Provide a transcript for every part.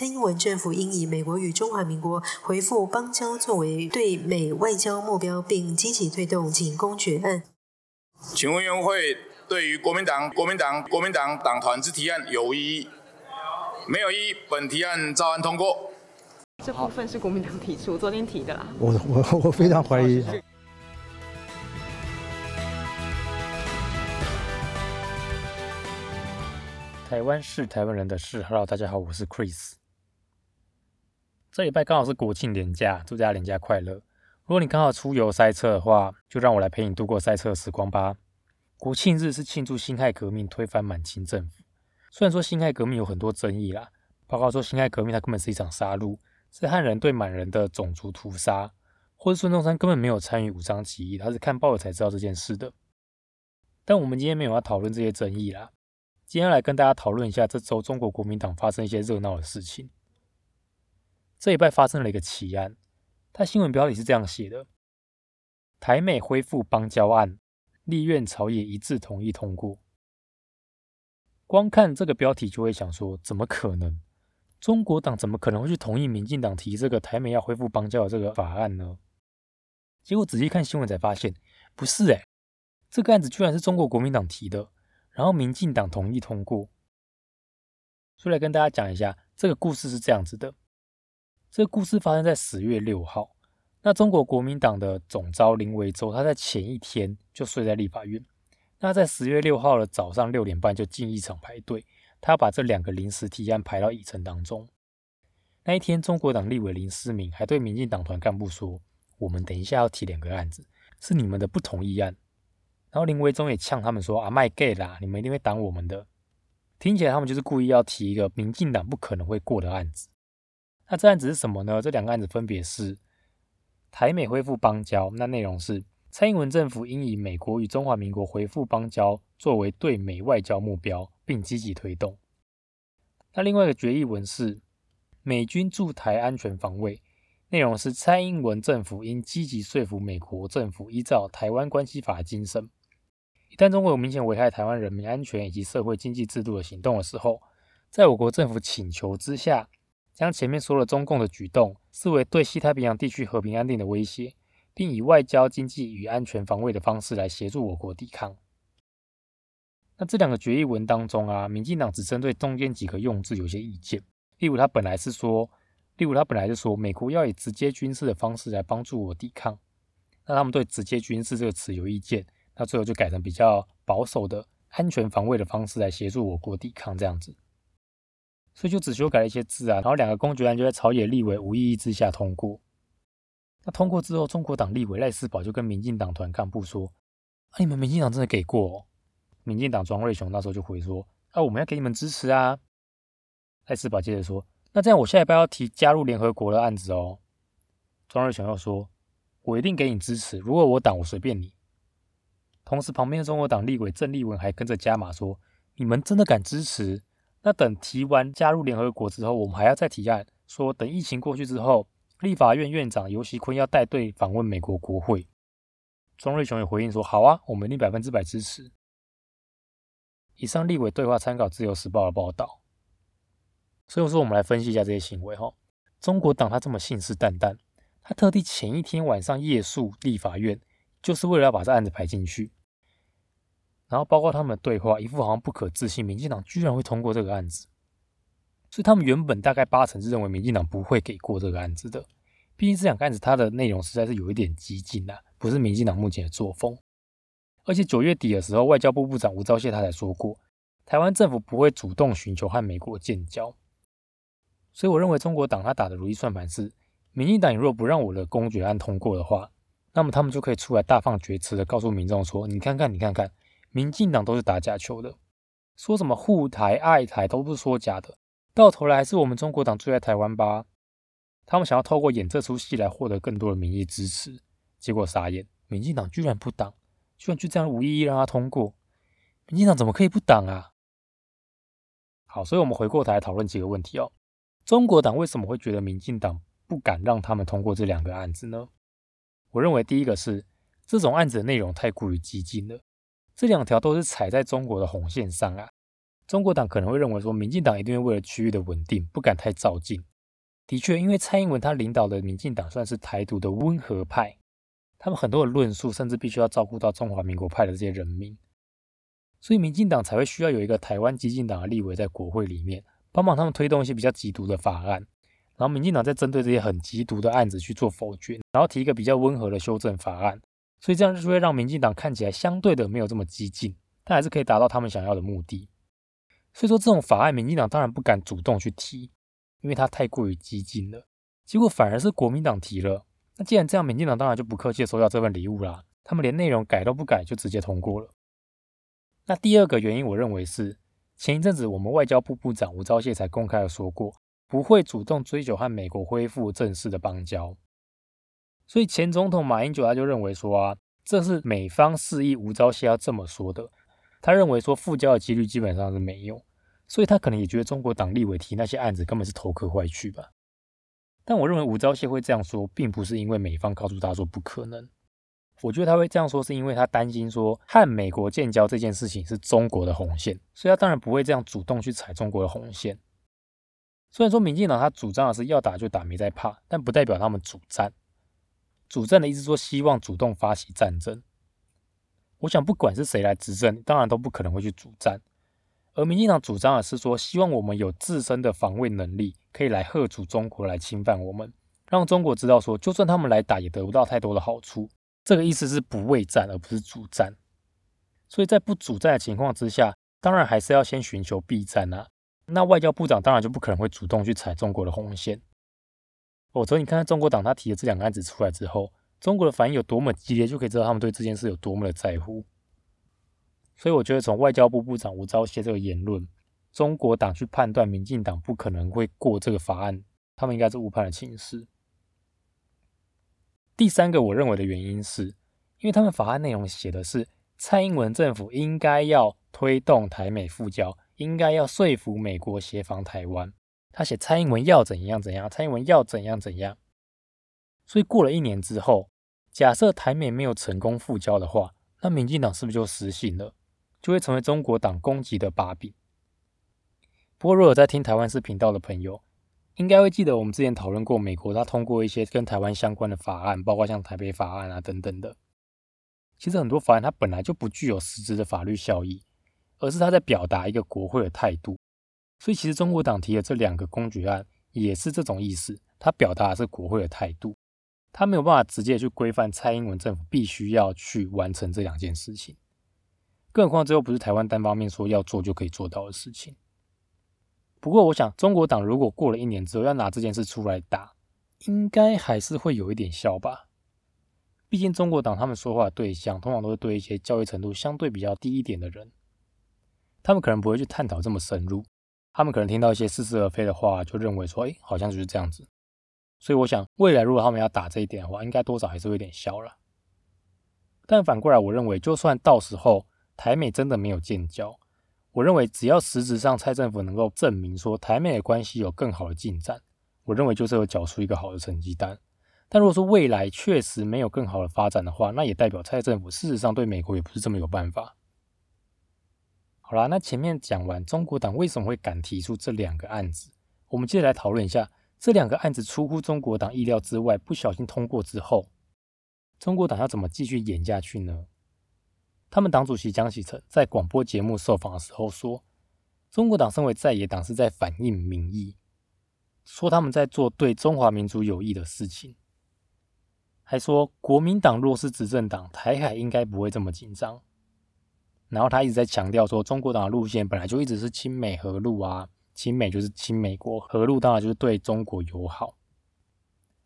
蔡英文政府应以美国与中华民国回复邦交作为对美外交目标，并积极推动仅公决案。请问员会对于国民党、国民党、国民党党团之提案有异议？没有异议，本提案照案通过。这部分是国民党提出，昨天提的啦。我我我非常怀疑。台湾是台湾人的事。Hello，大家好，我是 Chris。这礼拜刚好是国庆连假，祝大家连假快乐。如果你刚好出游塞车的话，就让我来陪你度过塞车时光吧。国庆日是庆祝辛亥革命推翻满清政府。虽然说辛亥革命有很多争议啦，包括说辛亥革命它根本是一场杀戮，是汉人对满人的种族屠杀，或者孙中山根本没有参与武装起义，他是看报纸才知道这件事的。但我们今天没有要讨论这些争议啦。今天来跟大家讨论一下这周中国国民党发生一些热闹的事情。这一拜发生了一个奇案，它新闻标题是这样写的：台美恢复邦交案，立院朝野一致同意通过。光看这个标题就会想说，怎么可能？中国党怎么可能会去同意民进党提这个台美要恢复邦交的这个法案呢？结果仔细看新闻才发现，不是哎，这个案子居然是中国国民党提的。然后民进党同意通过，所以来跟大家讲一下这个故事是这样子的。这个故事发生在十月六号。那中国国民党的总召林维洲，他在前一天就睡在立法院。那在十月六号的早上六点半就进议场排队，他把这两个临时提案排到议程当中。那一天，中国党立委林思明还对民进党团干部说：“我们等一下要提两个案子，是你们的不同意案。”然后林维忠也呛他们说：“啊，卖 gay 啦，你们一定会挡我们的。”听起来他们就是故意要提一个民进党不可能会过的案子。那这案子是什么呢？这两个案子分别是台美恢复邦交，那内容是蔡英文政府应以美国与中华民国恢复邦交作为对美外交目标，并积极推动。那另外一个决议文是美军驻台安全防卫，内容是蔡英文政府应积极说服美国政府依照台湾关系法精神。一旦中国有明显危害台湾人民安全以及社会经济制度的行动的时候，在我国政府请求之下，将前面说了中共的举动视为对西太平洋地区和平安定的威胁，并以外交、经济与安全防卫的方式来协助我国抵抗。那这两个决议文当中啊，民进党只针对中间几个用字有些意见，例如他本来是说，例如他本来是说美国要以直接军事的方式来帮助我抵抗，那他们对直接军事这个词有意见。那最后就改成比较保守的安全防卫的方式来协助我国抵抗这样子，所以就只修改了一些字啊，然后两个公决案就在朝野立委无异议之下通过。那通过之后，中国党立委赖世宝就跟民进党团干部说：“啊，你们民进党真的给过？”民进党庄瑞雄那时候就回说：“啊，我们要给你们支持啊。”赖世宝接着说：“那这样我下一拜要提加入联合国的案子哦。”庄瑞雄又说：“我一定给你支持，如果我党我随便你。”同时，旁边的中国党立委郑丽文还跟着加码说：“你们真的敢支持？那等提完加入联合国之后，我们还要再提案，说等疫情过去之后，立法院院长尤锡坤要带队访问美国国会。”庄瑞雄也回应说：“好啊，我们一定百分之百支持。”以上立委对话参考《自由时报》的报道。所以我说，我们来分析一下这些行为哈。中国党他这么信誓旦旦，他特地前一天晚上夜宿立法院，就是为了要把这案子排进去。然后包括他们的对话，一副好像不可置信，民进党居然会通过这个案子。所以他们原本大概八成是认为民进党不会给过这个案子的。毕竟这两个案子它的内容实在是有一点激进呐，不是民进党目前的作风。而且九月底的时候，外交部部长吴钊燮他才说过，台湾政府不会主动寻求和美国建交。所以我认为中国党他打的如意算盘是，民进党如果不让我的公决案通过的话，那么他们就可以出来大放厥词的告诉民众说：你看看，你看看。民进党都是打假球的，说什么护台爱台都不是说假的，到头来还是我们中国党最爱台湾吧？他们想要透过演这出戏来获得更多的民意支持，结果傻眼，民进党居然不挡，居然就这样无意义让他通过，民进党怎么可以不挡啊？好，所以我们回过头来讨论几个问题哦。中国党为什么会觉得民进党不敢让他们通过这两个案子呢？我认为第一个是这种案子的内容太过于激进了。这两条都是踩在中国的红线上啊！中国党可能会认为说，民进党一定会为了区域的稳定，不敢太照进。的确，因为蔡英文他领导的民进党算是台独的温和派，他们很多的论述甚至必须要照顾到中华民国派的这些人民，所以民进党才会需要有一个台湾激进党的立委在国会里面，帮忙他们推动一些比较极独的法案。然后民进党再针对这些很极独的案子去做否决，然后提一个比较温和的修正法案，所以这样就会让民进党看起来相对的没有这么激进，但还是可以达到他们想要的目的。所以说这种法案，民进党当然不敢主动去提，因为它太过于激进了。结果反而是国民党提了，那既然这样，民进党当然就不客气收到这份礼物啦，他们连内容改都不改就直接通过了。那第二个原因，我认为是前一阵子我们外交部部长吴钊燮才公开的说过。不会主动追求和美国恢复正式的邦交，所以前总统马英九他就认为说啊，这是美方示意吴钊燮要这么说的。他认为说复交的几率基本上是没有，所以他可能也觉得中国党立委提那些案子根本是头壳坏去吧。但我认为吴钊燮会这样说，并不是因为美方告诉他说不可能，我觉得他会这样说是因为他担心说和美国建交这件事情是中国的红线，所以他当然不会这样主动去踩中国的红线。虽然说民进党他主张的是要打就打，没在怕，但不代表他们主战。主战的意思说希望主动发起战争。我想不管是谁来执政，当然都不可能会去主战。而民进党主张的是说，希望我们有自身的防卫能力，可以来吓阻中国来侵犯我们，让中国知道说，就算他们来打，也得不到太多的好处。这个意思是不畏战，而不是主战。所以在不主战的情况之下，当然还是要先寻求避战啊。那外交部长当然就不可能会主动去踩中国的红线。否则，你看看中国党他提的这两个案子出来之后，中国的反应有多么激烈，就可以知道他们对这件事有多么的在乎。所以，我觉得从外交部部长吴钊燮这个言论，中国党去判断民进党不可能会过这个法案，他们应该是误判了情势。第三个我认为的原因是，因为他们法案内容写的是蔡英文政府应该要推动台美复交。应该要说服美国协防台湾。他写蔡英文要怎样怎样，蔡英文要怎样怎样。所以过了一年之后，假设台美没有成功复交的话，那民进党是不是就失信了，就会成为中国党攻击的把柄？不过，如果有在听台湾视频道的朋友，应该会记得我们之前讨论过，美国它通过一些跟台湾相关的法案，包括像台北法案啊等等的。其实很多法案它本来就不具有实质的法律效益。而是他在表达一个国会的态度，所以其实中国党提的这两个公决案也是这种意思，他表达的是国会的态度，他没有办法直接去规范蔡英文政府必须要去完成这两件事情，更何况这又不是台湾单方面说要做就可以做到的事情。不过我想，中国党如果过了一年之后要拿这件事出来打，应该还是会有一点效吧。毕竟中国党他们说话的对象通常都是对一些教育程度相对比较低一点的人。他们可能不会去探讨这么深入，他们可能听到一些似是而非的话，就认为说，哎，好像就是这样子。所以我想，未来如果他们要打这一点的话，应该多少还是会有点消了。但反过来，我认为，就算到时候台美真的没有建交，我认为只要实质上蔡政府能够证明说台美的关系有更好的进展，我认为就是有缴出一个好的成绩单。但如果说未来确实没有更好的发展的话，那也代表蔡政府事实上对美国也不是这么有办法。好啦，那前面讲完中国党为什么会敢提出这两个案子，我们接着来讨论一下这两个案子出乎中国党意料之外，不小心通过之后，中国党要怎么继续演下去呢？他们党主席江启臣在广播节目受访的时候说，中国党身为在野党是在反映民意，说他们在做对中华民族有益的事情，还说国民党若是执政党，台海应该不会这么紧张。然后他一直在强调说，中国党的路线本来就一直是亲美和路啊，亲美就是亲美国，和路当然就是对中国友好。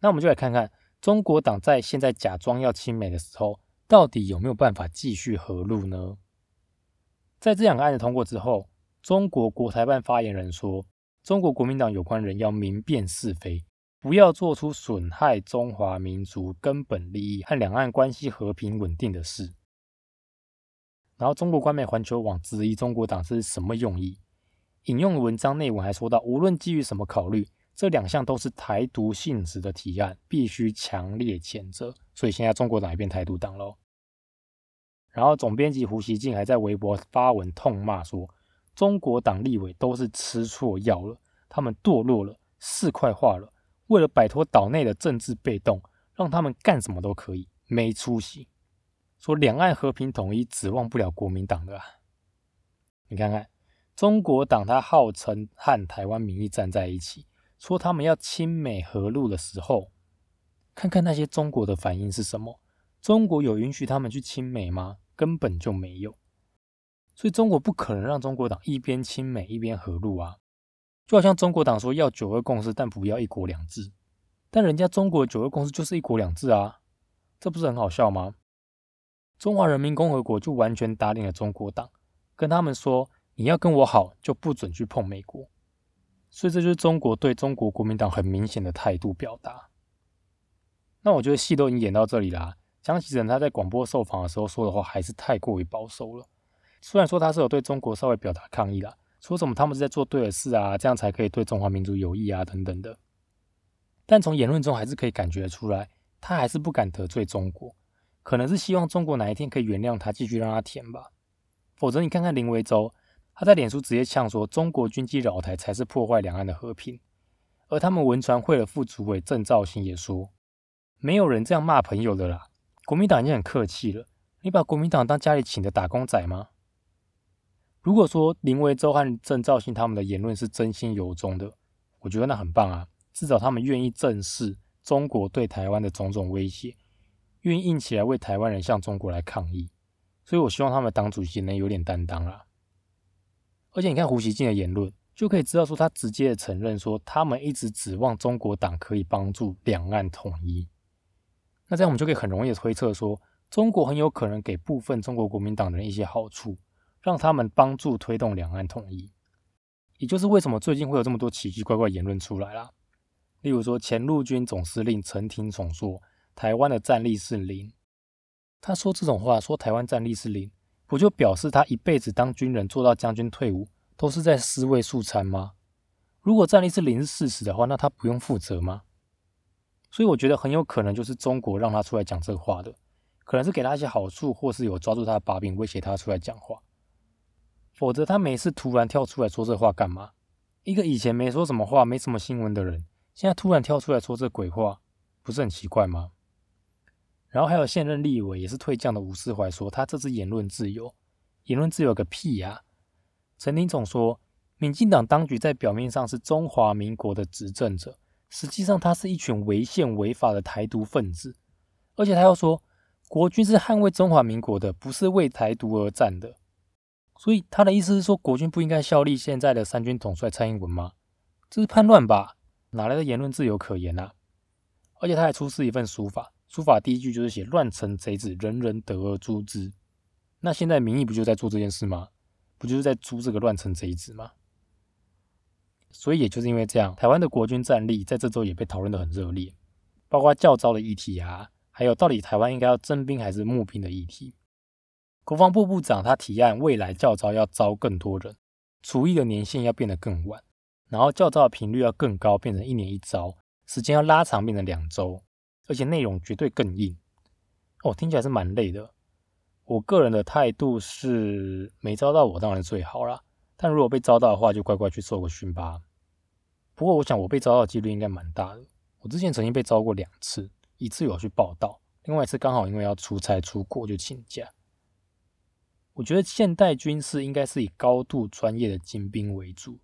那我们就来看看中国党在现在假装要亲美的时候，到底有没有办法继续和路呢？在这两个案子通过之后，中国国台办发言人说，中国国民党有关人要明辨是非，不要做出损害中华民族根本利益和两岸关系和平稳定的事。然后，中国官媒环球网质疑中国党是什么用意？引用文章内文还说到，无论基于什么考虑，这两项都是台独性质的提案，必须强烈谴责。所以现在中国党也变台独党喽。然后总编辑胡锡进还在微博发文痛骂说，中国党立委都是吃错药了，他们堕落了，市侩化了，为了摆脱岛内的政治被动，让他们干什么都可以，没出息。说两岸和平统一指望不了国民党的啊！你看看中国党，他号称和台湾民意站在一起，说他们要亲美和陆的时候，看看那些中国的反应是什么？中国有允许他们去亲美吗？根本就没有。所以中国不可能让中国党一边亲美一边和陆啊！就好像中国党说要九二共识，但不要一国两制，但人家中国九二共识就是一国两制啊，这不是很好笑吗？中华人民共和国就完全打脸了中国党，跟他们说你要跟我好，就不准去碰美国。所以这就是中国对中国国民党很明显的态度表达。那我觉得戏都已经演到这里啦，江启臣他在广播受访的时候说的话还是太过于保守了。虽然说他是有对中国稍微表达抗议啦，说什么他们是在做对的事啊，这样才可以对中华民族有益啊等等的，但从言论中还是可以感觉出来，他还是不敢得罪中国，可能是希望中国哪一天可以原谅他，继续让他填吧。否则你看看林维洲，他在脸书直接呛说中国军机扰台才是破坏两岸的和平，而他们文传会的副主委郑兆兴也说，没有人这样骂朋友的啦，国民党已经很客气了，你把国民党当家里请的打工仔吗？如果说林维洲和郑兆兴他们的言论是真心由衷的，我觉得那很棒啊，至少他们愿意正视中国对台湾的种种威胁，愿意硬起来为台湾人向中国来抗议，所以我希望他们党主席能有点担当啦。而且你看胡锡进的言论，就可以知道说他直接的承认说他们一直指望中国党可以帮助两岸统一，那这样我们就可以很容易的推测说，中国很有可能给部分中国国民党人一些好处。让他们帮助推动两岸统一，也就是为什么最近会有这么多奇奇怪怪言论出来啦。例如说，前陆军总司令陈廷宠说台湾的战力是零，他说这种话，说台湾战力是零，不就表示他一辈子当军人做到将军退伍都是在尸位素餐吗？如果战力是零是事实的话，那他不用负责吗？所以我觉得很有可能就是中国让他出来讲这话的，可能是给他一些好处，或是有抓住他的把柄，威胁他出来讲话。否则他每次突然跳出来说这话干嘛？一个以前没说什么话、没什么新闻的人，现在突然跳出来说这鬼话，不是很奇怪吗？然后还有现任立委也是退将的吴世怀说，他这是言论自由，言论自由个屁呀！陈林总说，民进党当局在表面上是中华民国的执政者，实际上他是一群违宪违法的台独分子，而且他又说，国军是捍卫中华民国的，不是为台独而战的。所以他的意思是说，国军不应该效力现在的三军统帅蔡英文吗？这是叛乱吧？哪来的言论自由可言啊？而且他还出示一份书法，书法第一句就是写“乱臣贼子，人人得而诛之”。那现在民意不就在做这件事吗？不就是在诛这个乱臣贼子吗？所以也就是因为这样，台湾的国军战力在这周也被讨论的很热烈，包括教招的议题啊，还有到底台湾应该要征兵还是募兵的议题。国防部部长他提案，未来教招要招更多人，除役的年限要变得更晚，然后教招的频率要更高，变成一年一招，时间要拉长，变成两周，而且内容绝对更硬。哦，听起来是蛮累的。我个人的态度是，没招到我当然最好啦，但如果被招到的话，就乖乖去受个训吧。不过我想我被招到的几率应该蛮大的。我之前曾经被招过两次，一次有去报道，另外一次刚好因为要出差出国就请假。我觉得现代军事应该是以高度专业的精兵为主，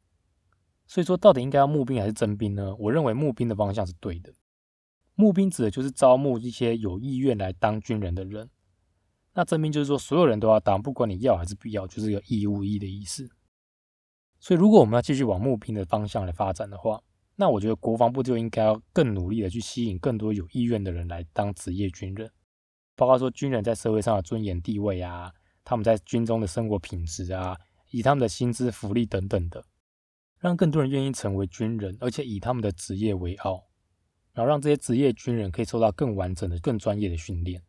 所以说到底应该要募兵还是征兵呢？我认为募兵的方向是对的。募兵指的就是招募一些有意愿来当军人的人，那征兵就是说所有人都要当，不管你要还是不要，就是有义务役的意思。所以如果我们要继续往募兵的方向来发展的话，那我觉得国防部就应该要更努力的去吸引更多有意愿的人来当职业军人，包括说军人在社会上的尊严地位啊。他们在军中的生活品质啊，以他们的薪资福利等等的，让更多人愿意成为军人，而且以他们的职业为傲，然后让这些职业军人可以受到更完整的、更专业的训练。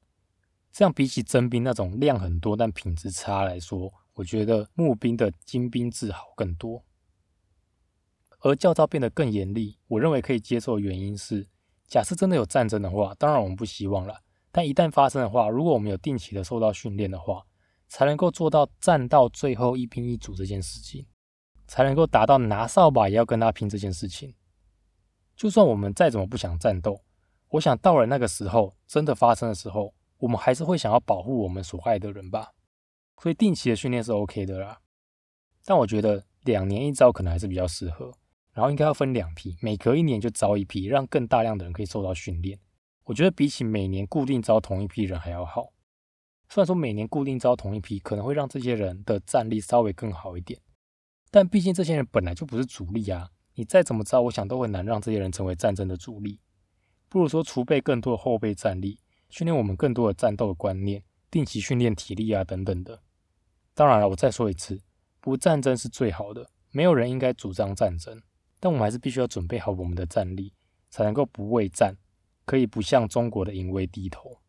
这样比起征兵那种量很多但品质差来说，我觉得募兵的精兵制好更多。而教招变得更严厉，我认为可以接受的原因是，假设真的有战争的话，当然我们不希望了，但一旦发生的话，如果我们有定期的受到训练的话，才能够做到战到最后一兵一卒这件事情。才能够达到拿扫把也要跟他拼这件事情。就算我们再怎么不想战斗，我想到了那个时候，真的发生的时候，我们还是会想要保护我们所爱的人吧。所以定期的训练是 OK 的啦。但我觉得两年一招可能还是比较适合，然后应该要分两批，每隔一年就招一批，让更大量的人可以受到训练。我觉得比起每年固定招同一批人还要好。虽然说每年固定招同一批，可能会让这些人的战力稍微更好一点，但毕竟这些人本来就不是主力啊。你再怎么招，我想都很难让这些人成为战争的主力。不如说储备更多的后备战力，训练我们更多的战斗的观念，定期训练体力啊等等的。当然了，我再说一次，不战争是最好的，没有人应该主张战争，但我们还是必须要准备好我们的战力，才能够不畏战，可以不向中国的淫威低头。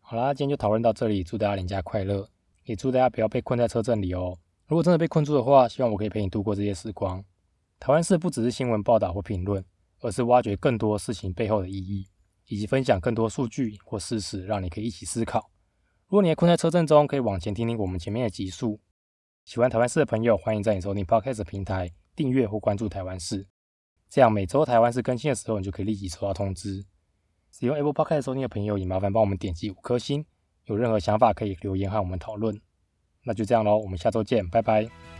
好啦，今天就讨论到这里，祝大家连假快乐，也祝大家不要被困在车阵里哦。如果真的被困住的话，希望我可以陪你度过这些时光。台湾事不只是新闻报道或评论，而是挖掘更多事情背后的意义，以及分享更多数据或事实，让你可以一起思考。如果你还困在车阵中，可以往前听听我们前面的集数。喜欢台湾事的朋友，欢迎在你收听 Podcast 平台订阅或关注台湾事，这样每周台湾事更新的时候，你就可以立即收到通知。使用 Apple Podcast 收听的朋友，也麻烦帮我们点击五颗星。有任何想法可以留言和我们讨论。那就这样喽，我们下周见，拜拜。